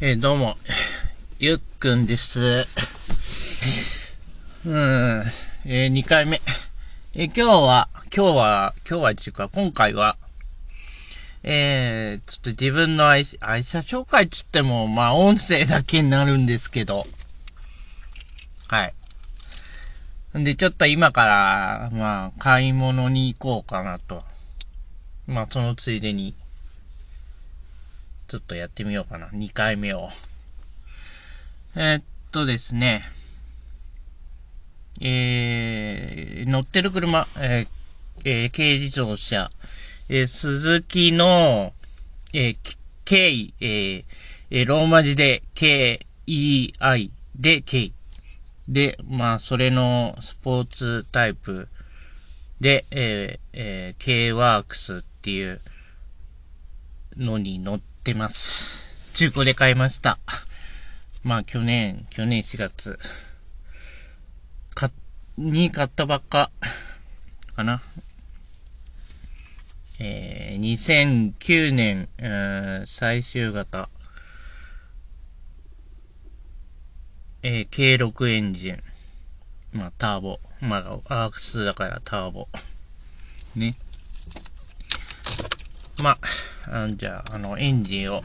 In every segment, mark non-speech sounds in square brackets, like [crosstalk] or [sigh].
えーどうも、ゆっくんです。うん、えー、2回目。えー今日は、今日は、今日はっていうか、今回は、えー、ちょっと自分の愛愛車紹介つっても、まあ、音声だけになるんですけど、はい。んで、ちょっと今から、まあ、買い物に行こうかなと。まあ、そのついでに、ちょっとやってみようかな。2回目を。えーっとですね。えー、乗ってる車、えーえー軽自動車、えー鈴木の、えー、K、えーローマ字で K-E-I で K。で、まあ、それのスポーツタイプで、えーえー K-WORKS っていうのに乗ってます。中古で買いました。まあ、去年、去年4月、か、に買ったばっか、かな。えー、2009年、えー最終型、えー、K6 エンジン。まあ、ターボ。まあ、アークスだからターボ。ね。まあ、あじゃあ、あの、エンジンを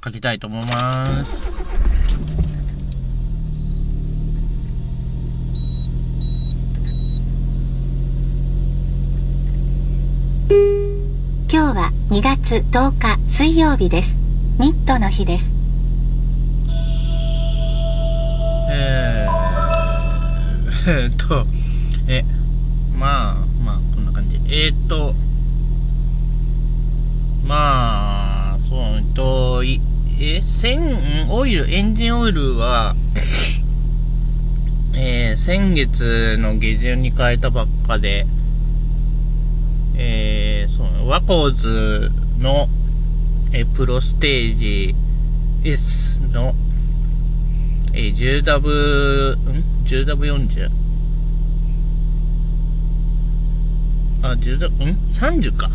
かけたいと思います。今日は2月10日水曜日です。ニットの日です。えー、[laughs] えーっと、え、まあ、まあ、こんな感じ。えーっと、まあ、そう、えっと、いえ、せん、オイル、エンジンオイルは、えー、先月の下旬に変えたばっかで、えー、そう、ワコーズの、えプロステージ S の、えー、10W、ん ?10W40? あ、10W、ん ?30 か。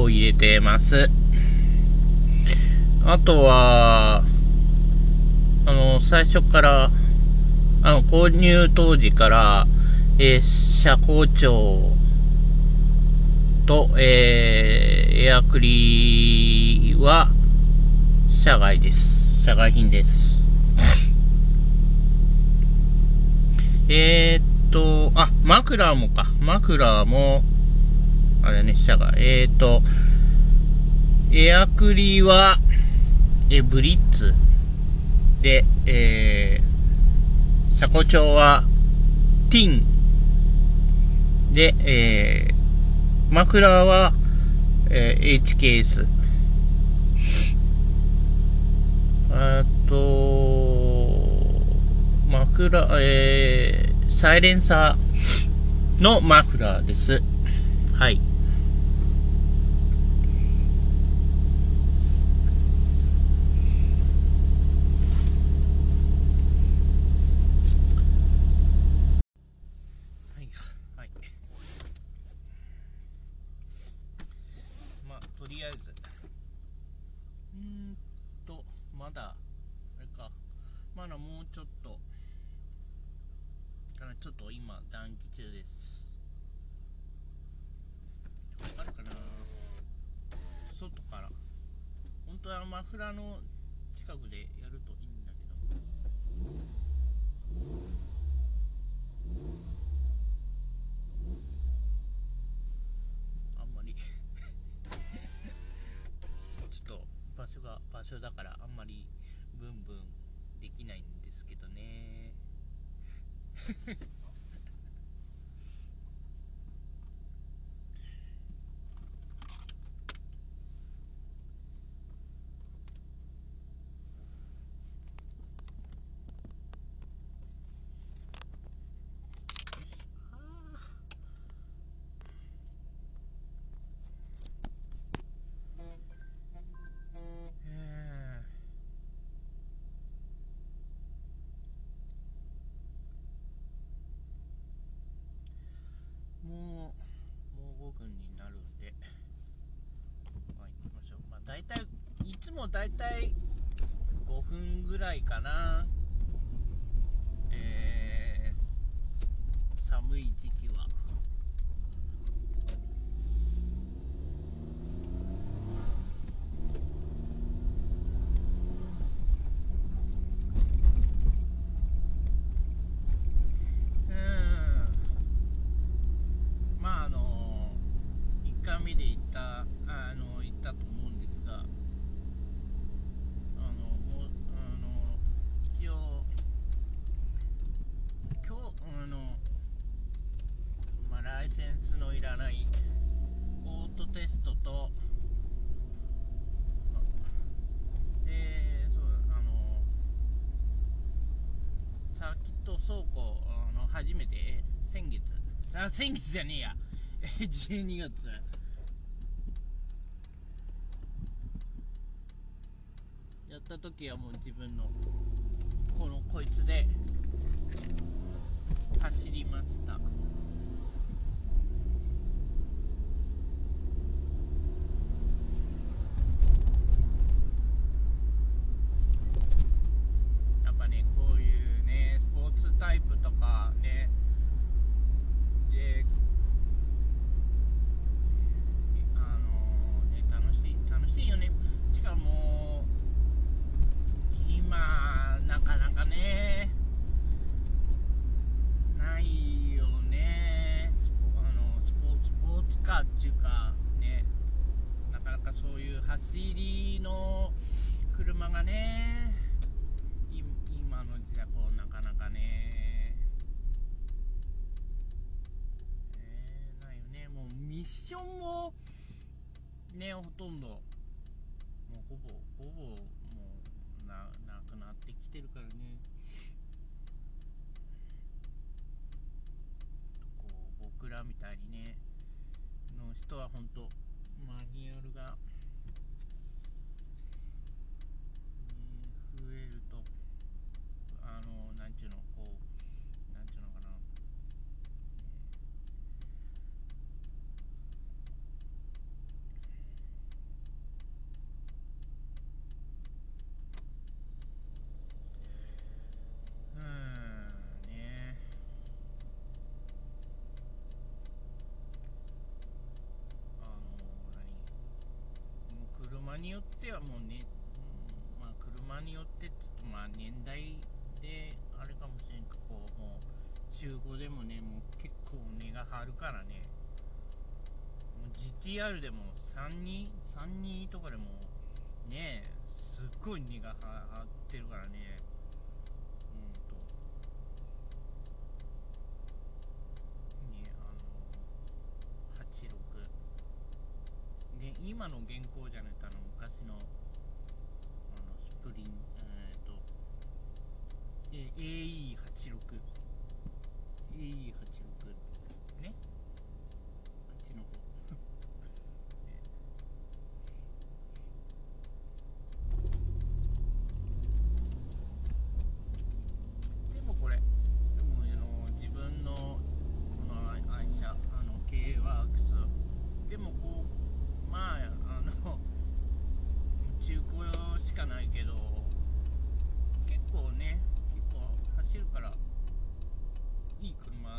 を入れてます。あとは、あの、最初から、あの、購入当時から、えー車高調と、えーエアクリは、社外です。社外品です。えーっと、あ、マクラーもか。マクラーも、あれね、社外。えーと、エアクリは、え、ブリッツ？で、えー、車高調は、ティン。で、えー、マクラーは、えー HKS。あと、マフラー、えー、サイレンサーのマフラーです。はい。はい、はい。まあ、とりあえず。うーんと、まだ、あれか。まだもうちょっと。かなちょっと今、暖気中です。わかるかな外から。本当はマフラーの近くでやるといいんだけど。あんまりちょっと場所が場所だからあんまりブンブンできないんですけどねえーもだいたい5分ぐらいかな。えー、寒い時期はうんまああの1回目で言ったあの言ったと思うんですがあのもうあの一応今日あのまあライセンスのいらないオートテストとえー、そうだあのサ倉庫の初めて先月。あ先月じゃねえや。[laughs] 12月。やった時はもう自分のこのこいつで走りましたやっぱねこういうねスポーツタイプとかねであのね楽しい楽しいよねてかもう今なかなかねないよねスポあのスポーツスポーツカーっていうかねなかなかそういう走りの車がね今の時代こうなかなかねえー、ないよね。もうミッションもねほとんどもうほぼほぼもうななくなってきてるからね。こう僕らみたいにとは本当マニュアルが、ね、増えるとあのなんちゅうのこうなんちゅうのかなうーんねあの何もう車によってはもうね、うんまあ車によってちょっとまあ年代であれかもしれんけどこうもう中古でもねもう結構値が張るからね。もう GTR でも3232とかでもねすっごい値が張ってるからねうんとねあの86で今の現行じゃないとあの昔のあのスプリンえっ、とえ AE86 AE86 ねあっちの方ねでもこれでもあの自分のこの愛車あの K ワークスでもこうまああの中古しかないけど結構ね結構走るからいい車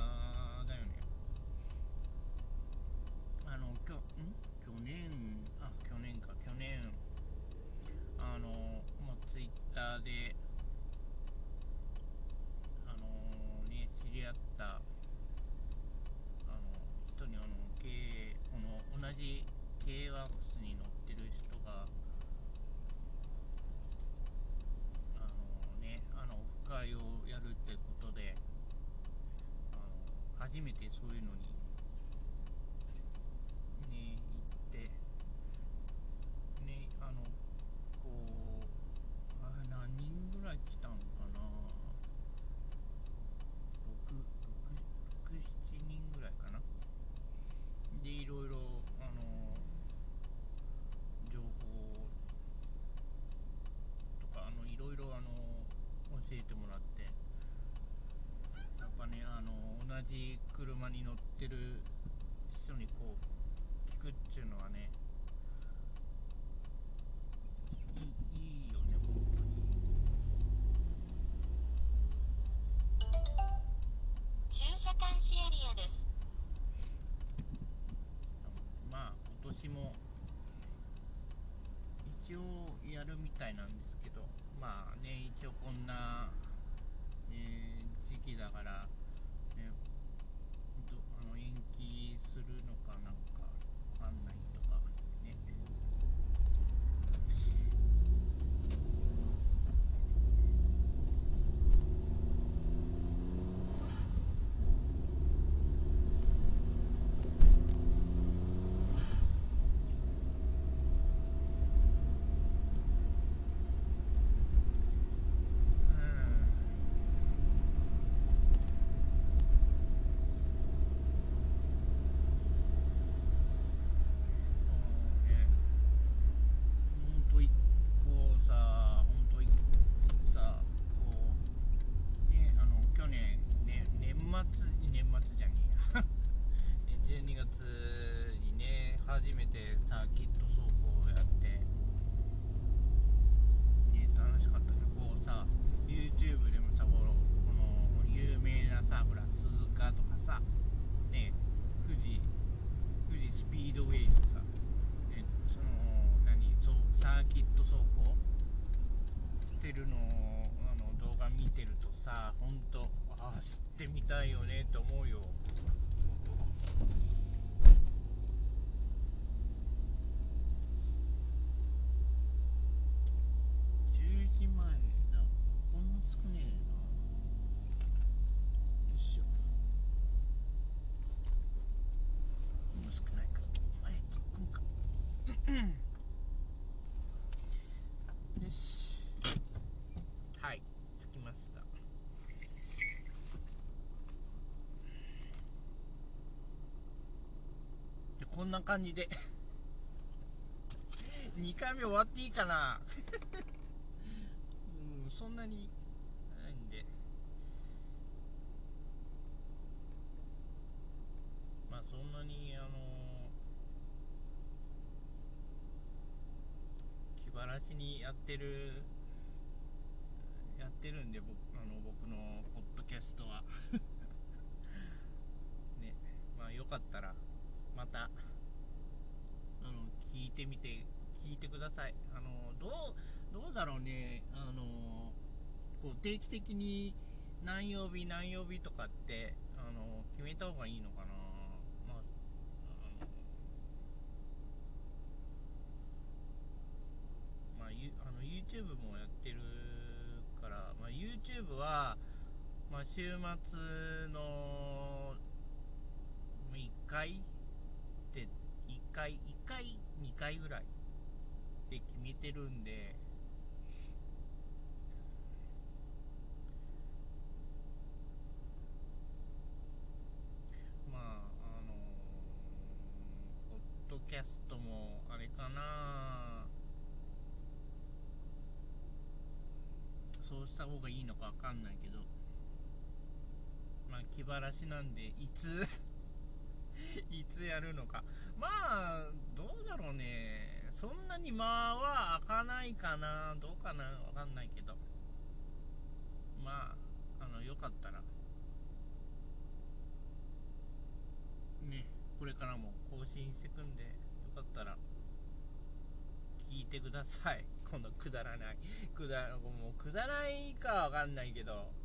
だよねあのきょん去年あ去年か去年あのもうツイッターであのね知り合ったあの人にあの K この同じ K ワークスに乗ってる人があのねあのオフ会をやるってことであの初めてそういうのにじ車に乗ってる人にこう聞くっていうのはねいいよね本当に。駐車監視エリアです。まあ今年も一応やるみたいなんですけどまあね一応こんな、ね、時期だからするのかなんかわかんないとかねうんもうねほんといこうさほんといさこうねあの去年、ね、年末年末じゃねえや12月にね初めてサーキット走行をやってね楽しかったねこうさ YouTube でもさこのこの有名なさほら鈴鹿とかさね富士富士スピードウェイとかさ、ね、その何そうサーキット走行してるのをあの動画見てるとさほんあ知ってみたいよねと思うよ10時前だこんな少ねえなよいしょもう少ないか前突っ込むかよしはい着きましたでこんな感じで。2回目終わっていいかな。うんそんなにないんで。まあそんなにあの気晴らしにやってるやってるんで僕あの僕のポッドキャストは。[laughs] ね。まあよかったらまたてみて聞いてください。あのどうどうだろうね。あのこう定期的に何曜日何曜日とかってあの決めた方がいいのかな。まああのまあ、ゆあの YouTube もやってるから、まあ、YouTube は、まあ、週末の1回って1回1回回ぐらいって決めてるんで。まああのポッドキャストもあれかな。そうした方がいいのかわかんないけど。まあ気晴らしなんでいつ [laughs] いつやるのか。まあどうだろうね。そんなに間は開かないかな。どうかな。わかんないけど。まああのよかったら。ねこれからも更新してくんでよかったら聞いてください。このくだらない。くだもうくだらないかわかんないけど。